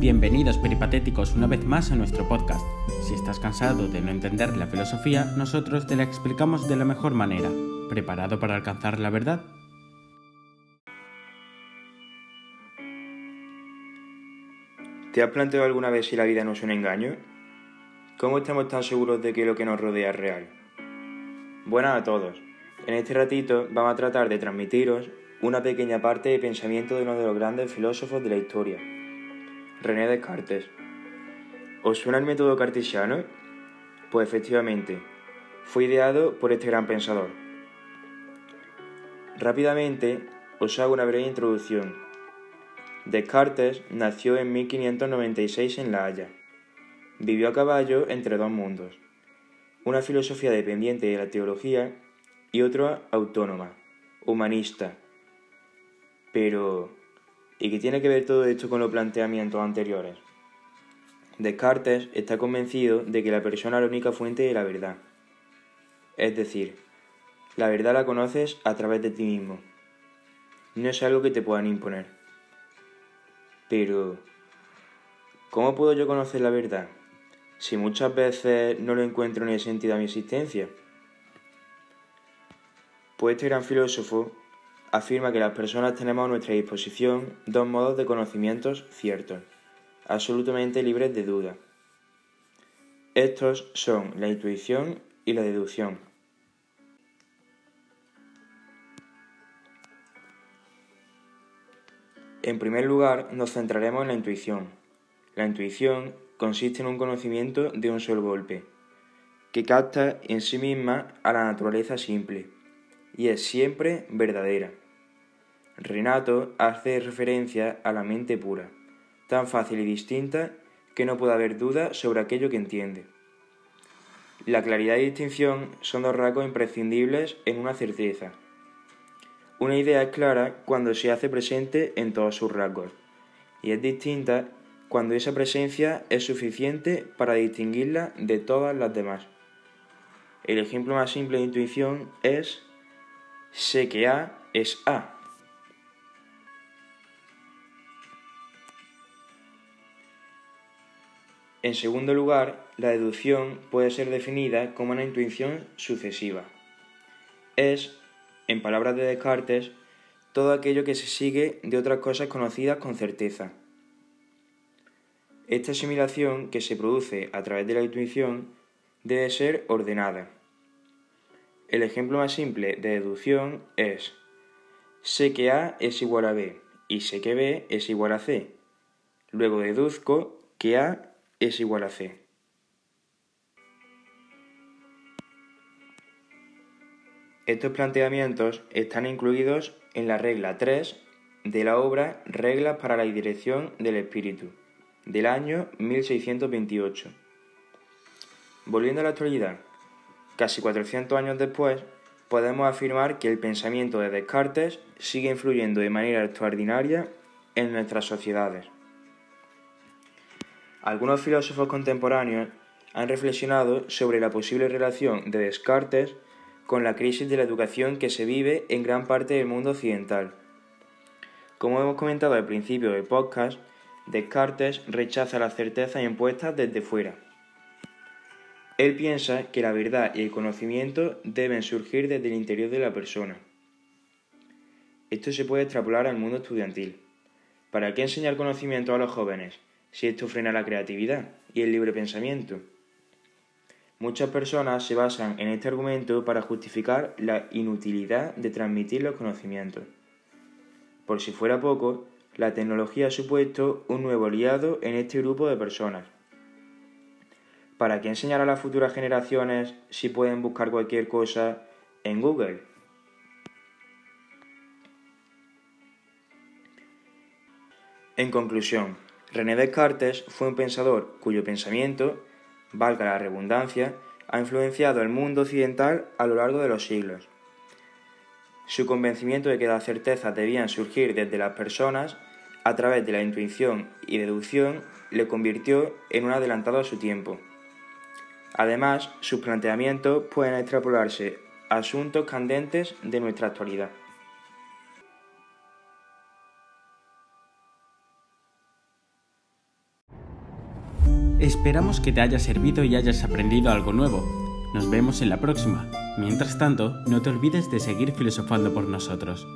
Bienvenidos peripatéticos una vez más a nuestro podcast. Si estás cansado de no entender la filosofía, nosotros te la explicamos de la mejor manera. ¿Preparado para alcanzar la verdad? ¿Te has planteado alguna vez si la vida no es un engaño? ¿Cómo estamos tan seguros de que lo que nos rodea es real? Buenas a todos. En este ratito vamos a tratar de transmitiros una pequeña parte de pensamiento de uno de los grandes filósofos de la historia, René Descartes. ¿Os suena el método cartesiano? Pues efectivamente, fue ideado por este gran pensador. Rápidamente os hago una breve introducción. Descartes nació en 1596 en La Haya. Vivió a caballo entre dos mundos, una filosofía dependiente de la teología y otra autónoma, humanista. Pero, ¿y qué tiene que ver todo esto con los planteamientos anteriores? Descartes está convencido de que la persona es la única fuente de la verdad. Es decir, la verdad la conoces a través de ti mismo. No es algo que te puedan imponer. Pero, ¿cómo puedo yo conocer la verdad si muchas veces no lo encuentro en el sentido de mi existencia? Pues este gran filósofo afirma que las personas tenemos a nuestra disposición dos modos de conocimientos ciertos, absolutamente libres de duda. Estos son la intuición y la deducción. En primer lugar, nos centraremos en la intuición. La intuición consiste en un conocimiento de un solo golpe, que capta en sí misma a la naturaleza simple y es siempre verdadera. Renato hace referencia a la mente pura, tan fácil y distinta que no puede haber duda sobre aquello que entiende. La claridad y distinción son dos rasgos imprescindibles en una certeza. Una idea es clara cuando se hace presente en todos sus rasgos, y es distinta cuando esa presencia es suficiente para distinguirla de todas las demás. El ejemplo más simple de intuición es sé que A es A. En segundo lugar, la deducción puede ser definida como una intuición sucesiva. Es, en palabras de Descartes, todo aquello que se sigue de otras cosas conocidas con certeza. Esta asimilación que se produce a través de la intuición debe ser ordenada. El ejemplo más simple de deducción es sé que A es igual a B y sé que B es igual a C. Luego deduzco que A es igual a C. Estos planteamientos están incluidos en la regla 3 de la obra Reglas para la Dirección del Espíritu, del año 1628. Volviendo a la actualidad, casi 400 años después, podemos afirmar que el pensamiento de Descartes sigue influyendo de manera extraordinaria en nuestras sociedades. Algunos filósofos contemporáneos han reflexionado sobre la posible relación de Descartes con la crisis de la educación que se vive en gran parte del mundo occidental. Como hemos comentado al principio del podcast, Descartes rechaza las certezas impuestas desde fuera. Él piensa que la verdad y el conocimiento deben surgir desde el interior de la persona. Esto se puede extrapolar al mundo estudiantil. ¿Para qué enseñar conocimiento a los jóvenes si esto frena la creatividad y el libre pensamiento. Muchas personas se basan en este argumento para justificar la inutilidad de transmitir los conocimientos. Por si fuera poco, la tecnología ha supuesto un nuevo aliado en este grupo de personas. ¿Para qué enseñar a las futuras generaciones si pueden buscar cualquier cosa en Google? En conclusión, René Descartes fue un pensador cuyo pensamiento, valga la redundancia, ha influenciado el mundo occidental a lo largo de los siglos. Su convencimiento de que las certezas debían surgir desde las personas a través de la intuición y deducción le convirtió en un adelantado a su tiempo. Además, sus planteamientos pueden extrapolarse a asuntos candentes de nuestra actualidad. Esperamos que te haya servido y hayas aprendido algo nuevo. Nos vemos en la próxima. Mientras tanto, no te olvides de seguir filosofando por nosotros.